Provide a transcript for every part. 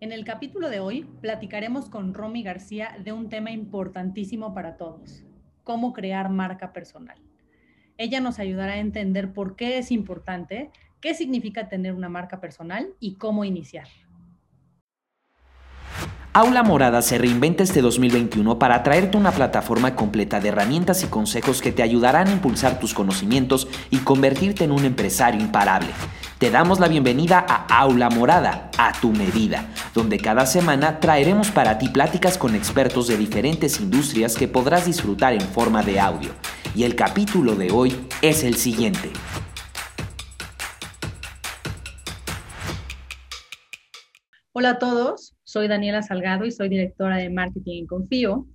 En el capítulo de hoy platicaremos con Romy García de un tema importantísimo para todos, cómo crear marca personal. Ella nos ayudará a entender por qué es importante, qué significa tener una marca personal y cómo iniciar. Aula Morada se reinventa este 2021 para traerte una plataforma completa de herramientas y consejos que te ayudarán a impulsar tus conocimientos y convertirte en un empresario imparable. Te damos la bienvenida a Aula Morada, a tu medida, donde cada semana traeremos para ti pláticas con expertos de diferentes industrias que podrás disfrutar en forma de audio. Y el capítulo de hoy es el siguiente. Hola a todos, soy Daniela Salgado y soy directora de Marketing en Confío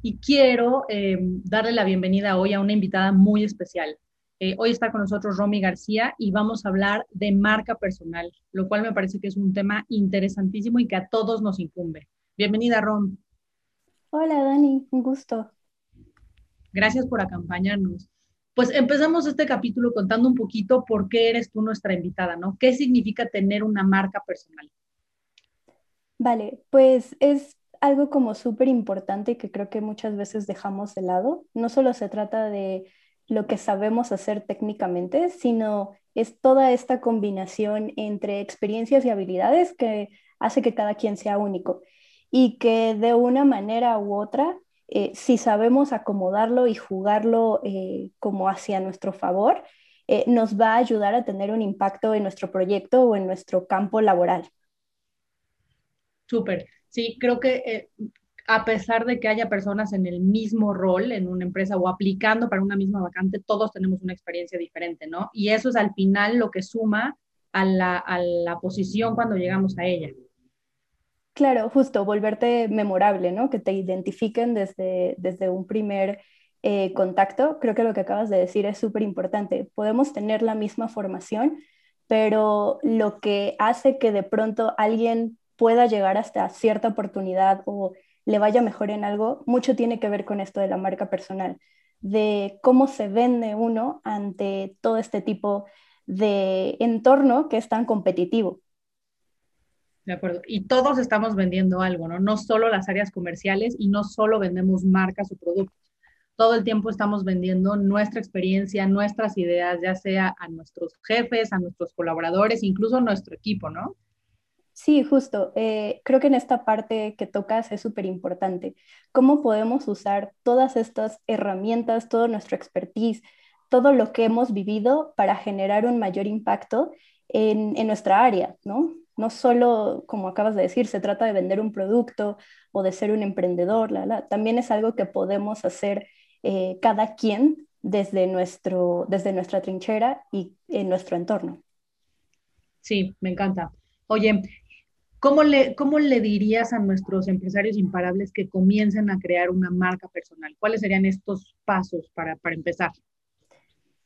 y quiero eh, darle la bienvenida hoy a una invitada muy especial. Eh, hoy está con nosotros Romy García y vamos a hablar de marca personal, lo cual me parece que es un tema interesantísimo y que a todos nos incumbe. Bienvenida, Rom. Hola, Dani, un gusto. Gracias por acompañarnos. Pues empezamos este capítulo contando un poquito por qué eres tú nuestra invitada, ¿no? ¿Qué significa tener una marca personal? Vale, pues es algo como súper importante que creo que muchas veces dejamos de lado. No solo se trata de lo que sabemos hacer técnicamente, sino es toda esta combinación entre experiencias y habilidades que hace que cada quien sea único y que de una manera u otra, eh, si sabemos acomodarlo y jugarlo eh, como hacia nuestro favor, eh, nos va a ayudar a tener un impacto en nuestro proyecto o en nuestro campo laboral. Súper. Sí, creo que a pesar de que haya personas en el mismo rol en una empresa o aplicando para una misma vacante, todos tenemos una experiencia diferente, ¿no? Y eso es al final lo que suma a la, posición cuando llegamos a ella. Claro, justo, volverte memorable, ¿no? Que te identifiquen desde, desde un primer eh, contacto. Creo que lo que acabas de decir es súper importante. Podemos tener la misma formación, pero lo que hace que de pronto alguien pueda llegar hasta cierta oportunidad o le vaya mejor en algo, mucho tiene que ver con esto de la marca personal, de cómo se vende uno ante todo este tipo de entorno que es tan competitivo. De acuerdo. Y todos estamos vendiendo algo, ¿no? No solo las áreas comerciales y no solo vendemos marcas o productos. Todo el tiempo estamos vendiendo nuestra experiencia, nuestras ideas, ya sea a nuestros jefes, a nuestros colaboradores, incluso a nuestro equipo, ¿no? Sí, justo. Eh, creo que en esta parte que tocas es súper importante. ¿Cómo podemos usar todas estas herramientas, todo nuestro expertise, todo lo que hemos vivido para generar un mayor impacto en, nuestra área, ¿no? No solo, como acabas de decir, se trata de vender un producto o de ser un emprendedor, también es algo que podemos hacer eh, cada quien desde, nuestro, desde nuestra trinchera y en nuestro entorno. Sí, me encanta. Oye, ¿Cómo le, ¿Cómo le dirías a nuestros empresarios imparables que comiencen a crear una marca personal? ¿Cuáles serían estos pasos para, para empezar?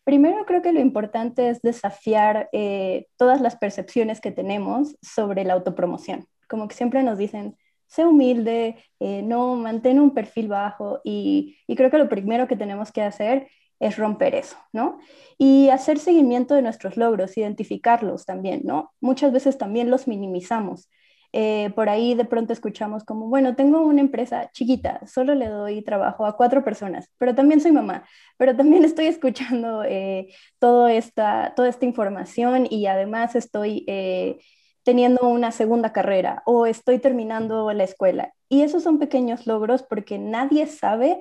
Primero creo que lo importante es desafiar eh, todas las percepciones que tenemos sobre la autopromoción. Como que siempre nos dicen, sé humilde, eh, no mantén un perfil bajo y, y creo que lo primero que tenemos que hacer es romper eso, ¿no? Y hacer seguimiento de nuestros logros, identificarlos también, ¿no? Muchas veces también los minimizamos. Eh, por ahí de pronto escuchamos como, bueno, tengo una empresa chiquita, solo le doy trabajo a cuatro personas, pero también soy mamá, pero también estoy escuchando eh, toda, esta, toda esta información y además estoy eh, teniendo una segunda carrera o estoy terminando la escuela. Y esos son pequeños logros porque nadie sabe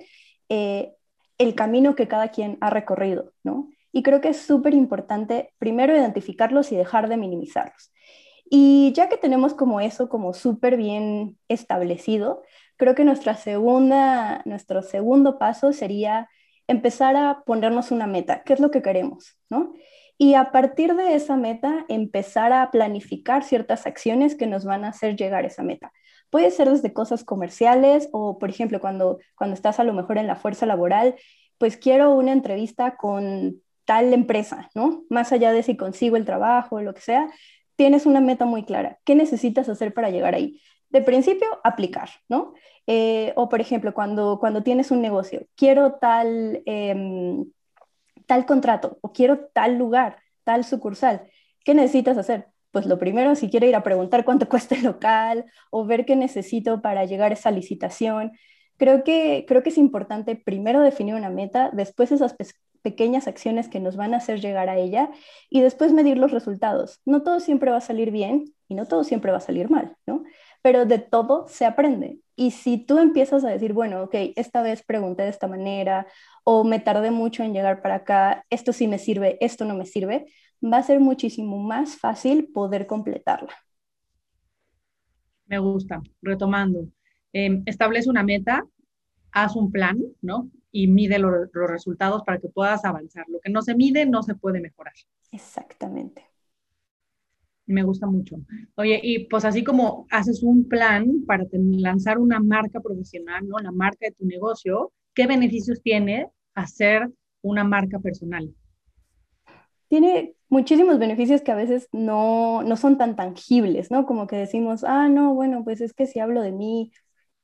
el camino que cada quien ha recorrido, ¿no? Y creo que es súper importante primero identificarlos y dejar de minimizarlos. Y ya que tenemos como eso como súper bien establecido, creo que nuestra segunda, nuestro segundo paso sería empezar a ponernos una meta, qué es lo que queremos, ¿no? Y a partir de esa meta, empezar a planificar ciertas acciones que nos van a hacer llegar a esa meta. Puede ser desde cosas comerciales o, por ejemplo, cuando, cuando estás a lo mejor en la fuerza laboral, pues quiero una entrevista con tal empresa, ¿no? Más allá de si consigo el trabajo o lo que sea, tienes una meta muy clara. ¿Qué necesitas hacer para llegar ahí? De principio, aplicar, ¿no? Eh, o por ejemplo, cuando, cuando tienes un negocio, quiero tal, em, tal contrato o quiero tal lugar, tal sucursal. ¿Qué necesitas hacer? pues lo primero, si quiere ir a preguntar cuánto cuesta el local o ver qué necesito para llegar a esa licitación, creo que, creo que es importante primero definir una meta, después esas pequeñas acciones que nos van a hacer llegar a ella y después medir los resultados. No todo siempre va a salir bien y no todo siempre va a salir mal, ¿no? Pero de todo se aprende. Y si tú empiezas a decir, bueno, ok, esta vez pregunté de esta manera o me tardé mucho en llegar para acá, esto sí me sirve, esto no me sirve, va a ser muchísimo más fácil poder completarla. Me gusta. Retomando, em, establece una meta, haz un plan, ¿no? Y mide los resultados para que puedas avanzar. Lo que no se mide no se puede mejorar. Exactamente. Me gusta mucho. Oye, y pues así como haces un plan para lanzar una marca profesional, ¿no? La marca de tu negocio, ¿qué beneficios tiene hacer una marca personal? Tiene muchísimos beneficios que a veces no, son tan tangibles, ¿no? Como que decimos, ah, no, bueno, pues es que si hablo de mí,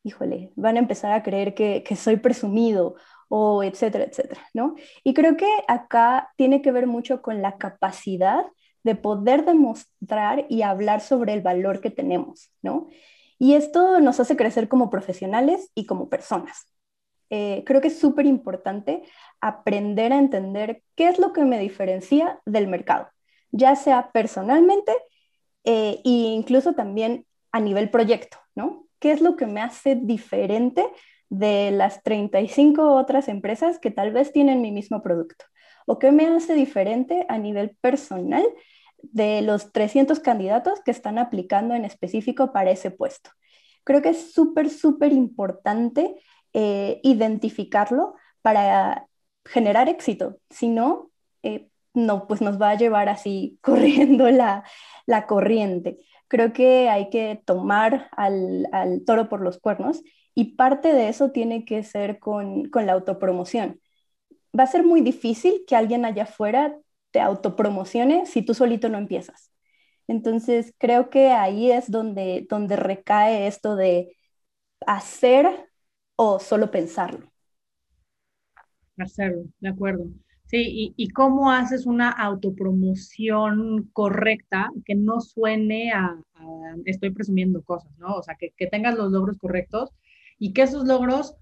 híjole, van a empezar a creer que, que soy presumido o etcétera, etcétera, ¿no? Y creo que acá tiene que ver mucho con la capacidad de poder demostrar y hablar sobre el valor que tenemos, ¿no? Y esto nos hace crecer como profesionales y como personas. Eh, creo que es súper importante aprender a entender qué es lo que me diferencia del mercado, ya sea personalmente e incluso también a nivel proyecto, ¿no? ¿Qué es lo que me hace diferente de las 35 otras empresas que tal vez tienen mi mismo producto? ¿O qué me hace diferente a nivel personal de los 300 candidatos que están aplicando en específico para ese puesto? Creo que es súper, súper importante eh, identificarlo para generar éxito. Si no, eh, no, pues nos va a llevar así corriendo la, corriente. Creo que hay que tomar al, toro por los cuernos y parte de eso tiene que ser con, con la autopromoción. Va a ser muy difícil que alguien allá afuera te autopromocione si tú solito no empiezas. Entonces, creo que ahí es donde, donde recae esto de hacer o solo pensarlo? Hacerlo, de acuerdo. Sí, y, cómo haces una autopromoción correcta que no suene a, estoy presumiendo cosas, ¿no? O sea, que, que, tengas los logros correctos y que esos logros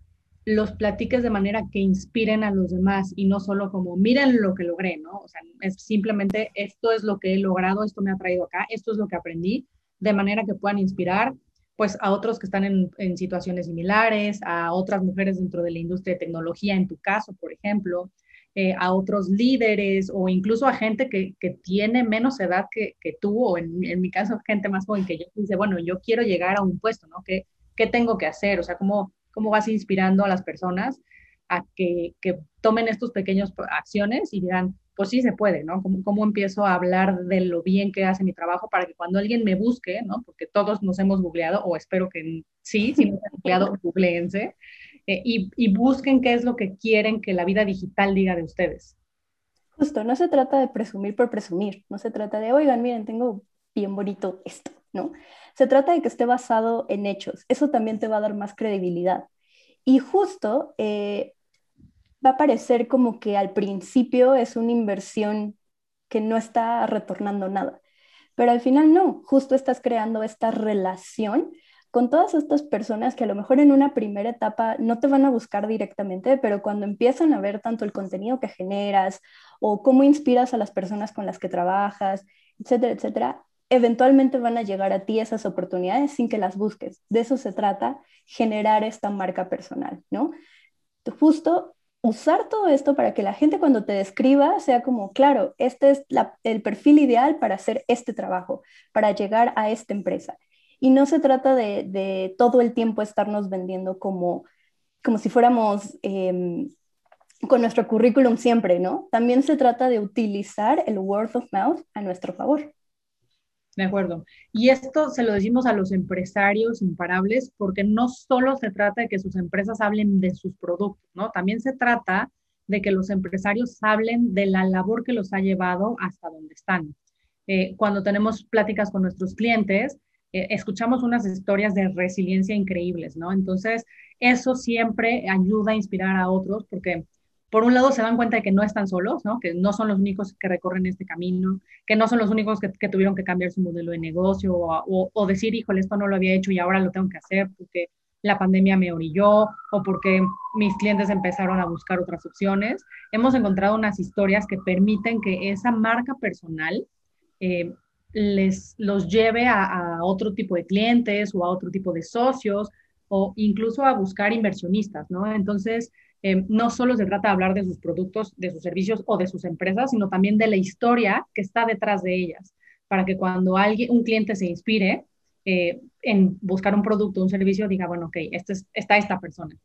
los platiques de manera que inspiren a los demás y no solo como, miren lo que logré, ¿no? O sea, es simplemente esto es lo que he logrado, esto me ha traído acá, esto es lo que aprendí, de manera que puedan inspirar pues a otros que están en, situaciones similares, a otras mujeres dentro de la industria de tecnología, en tu caso, por ejemplo, eh, a otros líderes o incluso a gente que, tiene menos edad que, tú, o en, mi caso, gente más joven que yo, dice, bueno, yo quiero llegar a un puesto, ¿no? ¿Qué, qué tengo que hacer? O sea, ¿cómo, cómo vas inspirando a las personas a que, que tomen estos pequeños acciones y digan, pues sí se puede, ¿no? ¿Cómo, empiezo a hablar de lo bien que hace mi trabajo para que cuando alguien me busque, ¿no? Porque todos nos hemos googleado, o espero que sí, si no han googleado, googleense, eh, y, y busquen qué es lo que quieren que la vida digital diga de ustedes. Justo, no se trata de presumir por presumir, no se trata de, oigan, miren, tengo bien bonito esto, ¿no? Se trata de que esté basado en hechos, eso también te va a dar más credibilidad. Y justo eh, va a parecer como que al principio es una inversión que no está retornando nada, pero al final no, justo estás creando esta relación con todas estas personas que a lo mejor en una primera etapa no te van a buscar directamente, pero cuando empiezan a ver tanto el contenido que generas o cómo inspiras a las personas con las que trabajas, etcétera, etcétera, eventualmente van a llegar a ti esas oportunidades sin que las busques. De eso se trata, generar esta marca personal, ¿no? Justo usar todo esto para que la gente cuando te describa sea como, claro, este es el perfil ideal para hacer este trabajo, para llegar a esta empresa. Y no se trata de, todo el tiempo estarnos vendiendo como, como si fuéramos em, con nuestro currículum siempre, ¿no? También se trata de utilizar el word of mouth a nuestro favor. De acuerdo. Y esto se lo decimos a los empresarios imparables porque no solo se trata de que sus empresas hablen de sus productos, ¿no? También se trata de que los empresarios hablen de la labor que los ha llevado hasta donde están. Eh, cuando tenemos pláticas con nuestros clientes, eh, escuchamos unas historias de resiliencia increíbles, ¿no? Entonces, eso siempre ayuda a inspirar a otros porque por un lado se dan cuenta de que no están solos, ¿no? que no son los únicos que recorren este camino, que no son los únicos que, tuvieron que cambiar su modelo de negocio o, decir, híjole, esto no lo había hecho y ahora lo tengo que hacer porque la pandemia me orilló o porque mis clientes empezaron a buscar otras opciones. Hemos encontrado unas historias que permiten que esa marca personal eh, les los lleve a, a otro tipo de clientes o a otro tipo de socios o incluso a buscar inversionistas, ¿no? Entonces, eh, no solo se trata de hablar de sus productos, de sus servicios o de sus empresas, sino también de la historia que está detrás de ellas, para que cuando alguien, un cliente se inspire eh, en buscar un producto, un servicio, diga, bueno, ok, este es, está esta persona.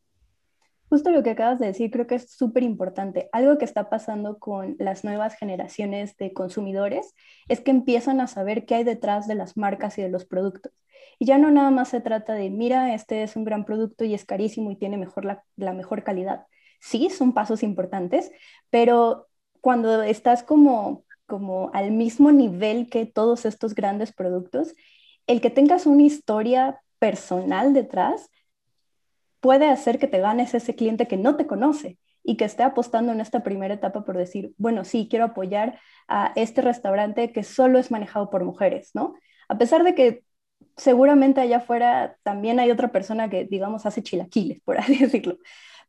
Justo lo que acabas de decir creo que es súper importante. Algo que está pasando con las nuevas generaciones de consumidores es que empiezan a saber qué hay detrás de las marcas y de los productos. Y ya no nada más se trata de, mira, este es un gran producto y es carísimo y tiene mejor la, mejor calidad. Sí, son pasos importantes, pero cuando estás como, como al mismo nivel que todos estos grandes productos, el que tengas una historia personal detrás puede hacer que te ganes ese cliente que no te conoce y que esté apostando en esta primera etapa por decir, bueno, sí, quiero apoyar a este restaurante que solo es manejado por mujeres, ¿no? A pesar de que seguramente allá afuera también hay otra persona que, digamos, hace chilaquiles, por así decirlo.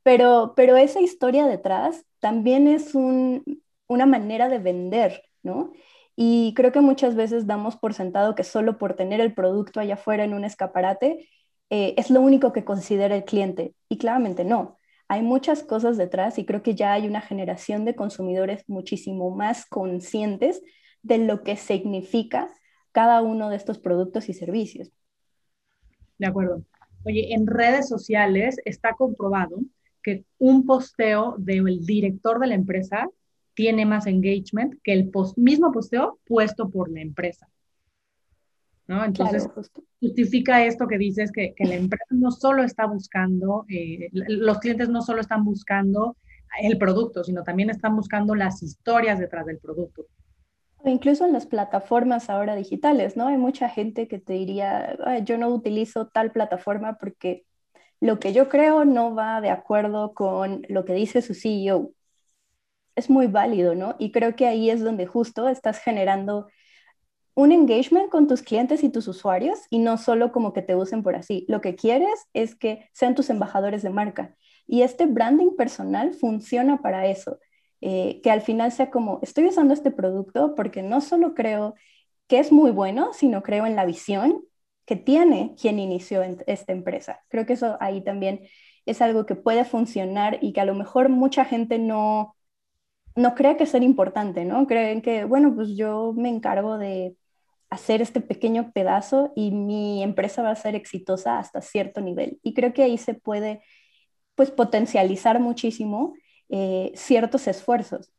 Pero, pero esa historia detrás también es una manera de vender, ¿no? Y creo que muchas veces damos por sentado que solo por tener el producto allá afuera en un escaparate eh, es lo único que considera el cliente. Y claramente no. Hay muchas cosas detrás y creo que ya hay una generación de consumidores muchísimo más conscientes de lo que significa cada uno de estos productos y servicios. De acuerdo. Oye, en redes sociales está comprobado que un posteo del director de la empresa tiene más engagement que el mismo posteo puesto por la empresa. ¿no? Entonces, justifica esto que dices, que, que, la empresa no solo está buscando, eh, los clientes no solo están buscando el producto, sino también están buscando las historias detrás del producto. Incluso en las plataformas ahora digitales, ¿no? Hay mucha gente que te diría, yo no utilizo tal plataforma porque lo que yo creo no va de acuerdo con lo que dice su CEO. Es muy válido, ¿no? Y creo que ahí es donde justo estás generando un engagement con tus clientes y tus usuarios y no solo como que te usen por así. Lo que quieres es que sean tus embajadores de marca. Y este branding personal funciona para eso, eh, que al final sea como, estoy usando este producto porque no solo creo que es muy bueno, sino creo en la visión que tiene quien inició esta empresa. Creo que eso ahí también es algo que puede funcionar y que a lo mejor mucha gente no, no cree que ser importante, ¿no? Creen que, bueno, pues yo me encargo de hacer este pequeño pedazo y mi empresa va a ser exitosa hasta cierto nivel. Y creo que ahí se puede pues potencializar muchísimo eh, ciertos esfuerzos.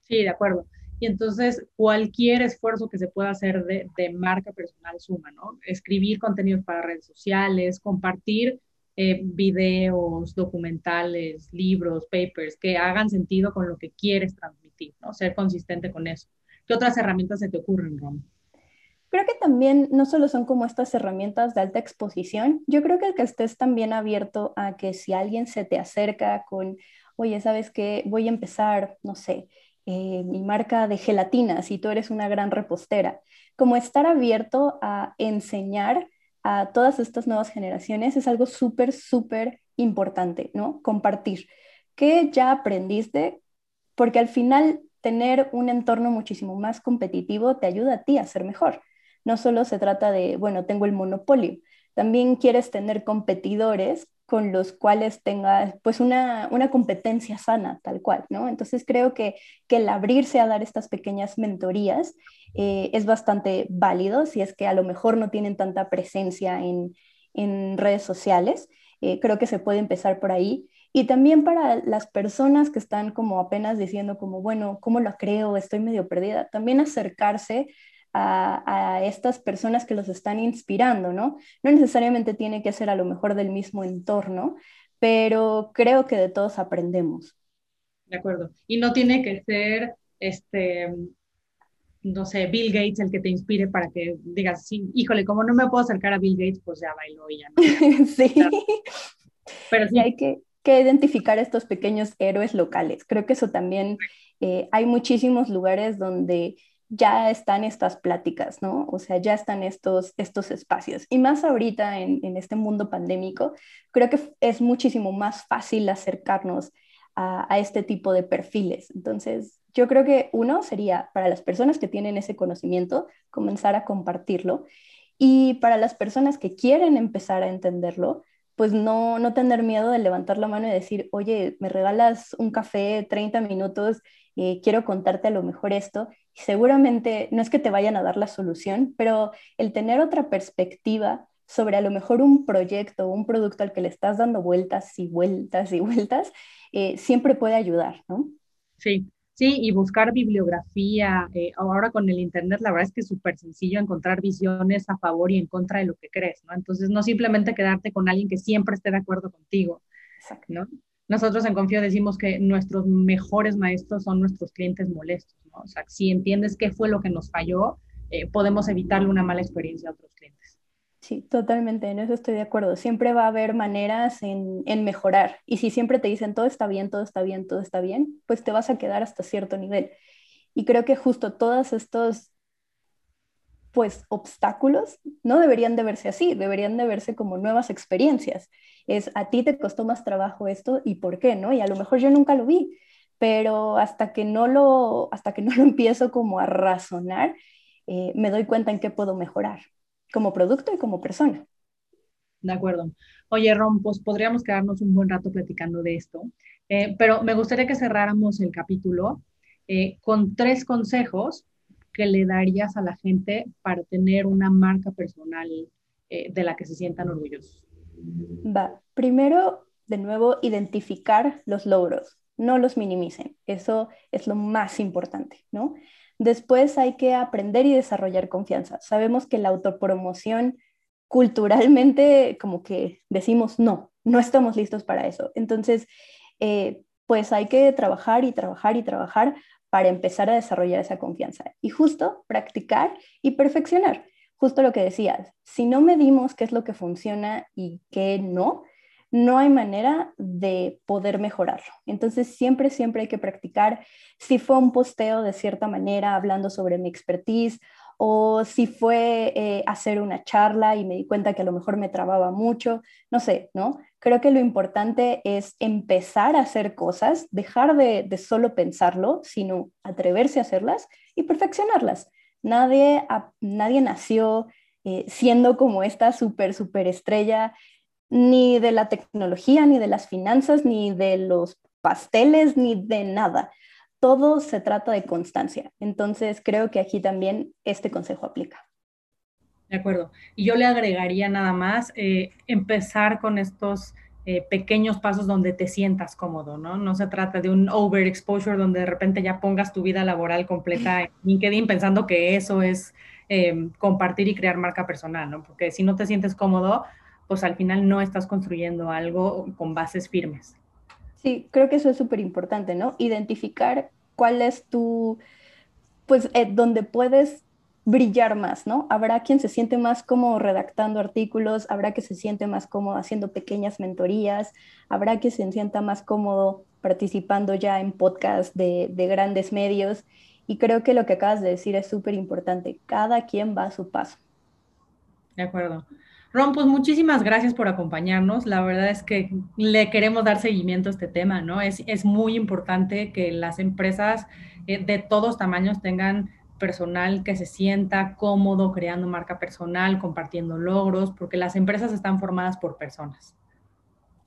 Sí, de acuerdo. Y entonces cualquier esfuerzo que se pueda hacer de, marca personal suma, ¿no? Escribir contenidos para redes sociales, compartir eh, videos, documentales, libros, papers que hagan sentido con lo que quieres transmitir, ¿no? Ser consistente con eso. ¿Qué otras herramientas se te ocurren, Rom? Creo que también no solo son como estas herramientas de alta exposición, yo creo que que estés también abierto a que si alguien se te acerca con, oye, ¿sabes qué? Voy a empezar, no sé, eh, mi marca de gelatinas y tú eres una gran repostera, como estar abierto a enseñar a todas estas nuevas generaciones es algo súper, súper importante, ¿no? Compartir. ¿Qué ya aprendiste? Porque al final tener un entorno muchísimo más competitivo te ayuda a ti a ser mejor no solo se trata de, bueno, tengo el monopolio, también quieres tener competidores con los cuales tengas pues una, competencia sana, tal cual, ¿no? Entonces creo que, el abrirse a dar estas pequeñas mentorías eh, es bastante válido si es que a lo mejor no tienen tanta presencia en, redes sociales. Eh, creo que se puede empezar por ahí. Y también para las personas que están como apenas diciendo como, bueno, ¿cómo lo creo? Estoy medio perdida. También acercarse a, estas personas que los están inspirando, ¿no? No necesariamente tiene que ser a lo mejor del mismo entorno, pero creo que de todos aprendemos. De acuerdo. Y no tiene que ser, este, no sé, Bill Gates el que te inspire para que digas, sí, híjole, como no me puedo acercar a Bill Gates, pues ya bailo y ya no. sí. Pero sí. hay que, que identificar estos pequeños héroes locales. Creo que eso también, eh, hay muchísimos lugares donde ya están estas pláticas, ¿no? O sea, ya están estos, estos espacios. Y más ahorita en, en este mundo pandémico, creo que es muchísimo más fácil acercarnos a, a, este tipo de perfiles. Entonces, yo creo que uno sería para las personas que tienen ese conocimiento, comenzar a compartirlo. Y para las personas que quieren empezar a entenderlo, pues no, no tener miedo de levantar la mano y decir, oye, me regalas un café 30 minutos, eh, quiero contarte a lo mejor esto. Y seguramente no es que te vayan a dar la solución, pero el tener otra perspectiva sobre a lo mejor un proyecto o un producto al que le estás dando vueltas y vueltas y vueltas, eh, siempre puede ayudar, ¿no? Sí, Sí, y buscar bibliografía. Eh, ahora con el Internet, la verdad es que es súper sencillo encontrar visiones a favor y en contra de lo que crees, ¿no? Entonces, no simplemente quedarte con alguien que siempre esté de acuerdo contigo, ¿no? Nosotros en Confío decimos que nuestros mejores maestros son nuestros clientes molestos, ¿no? O sea, si entiendes qué fue lo que nos falló, eh, podemos evitarle una mala experiencia a otros clientes. Sí, totalmente, en eso estoy de acuerdo. Siempre va a haber maneras en, en, mejorar. Y si siempre te dicen todo está bien, todo está bien, todo está bien, pues te vas a quedar hasta cierto nivel. Y creo que justo todos estos pues obstáculos no deberían de verse así, deberían de verse como nuevas experiencias. Es a ti te costó más trabajo esto y por qué, ¿no? Y a lo mejor yo nunca lo vi, pero hasta que no lo, hasta que no lo empiezo como a razonar, eh, me doy cuenta en qué puedo mejorar como producto y como persona. De acuerdo. Oye, Ron, pues podríamos quedarnos un buen rato platicando de esto, eh, pero me gustaría que cerráramos el capítulo eh, con tres consejos que le darías a la gente para tener una marca personal eh, de la que se sientan orgullosos. Va, primero, de nuevo, identificar los logros, no los minimicen, eso es lo más importante, ¿no? Después hay que aprender y desarrollar confianza. Sabemos que la autopromoción culturalmente como que decimos no, no estamos listos para eso. Entonces, eh, pues hay que trabajar y trabajar y trabajar para empezar a desarrollar esa confianza y justo practicar y perfeccionar. Justo lo que decías, si no medimos qué es lo que funciona y qué no, no hay manera de poder mejorarlo. Entonces, siempre, siempre hay que practicar. Si fue un posteo de cierta manera hablando sobre mi expertise o si fue eh, hacer una charla y me di cuenta que a lo mejor me trababa mucho, no sé, ¿no? Creo que lo importante es empezar a hacer cosas, dejar de, solo pensarlo, sino atreverse a hacerlas y perfeccionarlas. Nadie, nadie nació eh, siendo como esta súper, súper estrella ni de la tecnología, ni de las finanzas, ni de los pasteles, ni de nada. Todo se trata de constancia. Entonces, creo que aquí también este consejo aplica. De acuerdo. Y yo le agregaría nada más eh, empezar con estos eh, pequeños pasos donde te sientas cómodo, ¿no? No se trata de un overexposure donde de repente ya pongas tu vida laboral completa en LinkedIn pensando que eso es eh, compartir y crear marca personal, ¿no? Porque si no te sientes cómodo, pues al final no estás construyendo algo con bases firmes. Sí, creo que eso es súper importante, ¿no? Identificar cuál es tu, pues, eh, donde puedes brillar más, ¿no? Habrá quien se siente más como redactando artículos, habrá que se siente más cómodo haciendo pequeñas mentorías, habrá que se sienta más cómodo participando ya en podcasts de, de grandes medios. Y creo que lo que acabas de decir es súper importante. Cada quien va a su paso. De acuerdo. Ron, pues muchísimas gracias por acompañarnos. La verdad es que le queremos dar seguimiento a este tema, ¿no? Es, es muy importante que las empresas eh, de todos tamaños tengan personal que se sienta cómodo creando marca personal, compartiendo logros, porque las empresas están formadas por personas.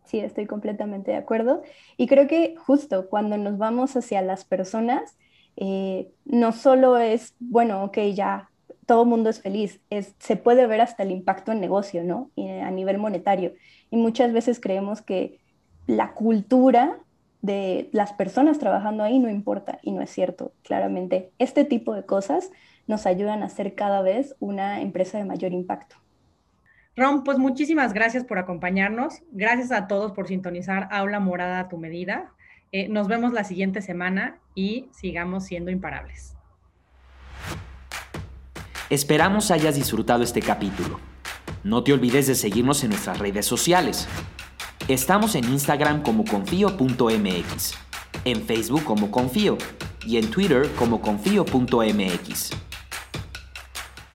Sí, estoy completamente de acuerdo. Y creo que justo cuando nos vamos hacia las personas, eh, no solo es, bueno, ok, ya todo mundo es feliz. Se puede ver hasta el impacto en negocio, ¿no? Y a nivel monetario. Y muchas veces creemos que la cultura de las personas trabajando ahí no importa y no es cierto, claramente. Este tipo de cosas nos ayudan a ser cada vez una empresa de mayor impacto. Ron, pues muchísimas gracias por acompañarnos. Gracias a todos por sintonizar Aula Morada a tu medida. Eh, nos vemos la siguiente semana y sigamos siendo imparables. Esperamos hayas disfrutado este capítulo. No te olvides de seguirnos en nuestras redes sociales. Estamos en Instagram como confío.mx, en Facebook como confío y en Twitter como confío.mx.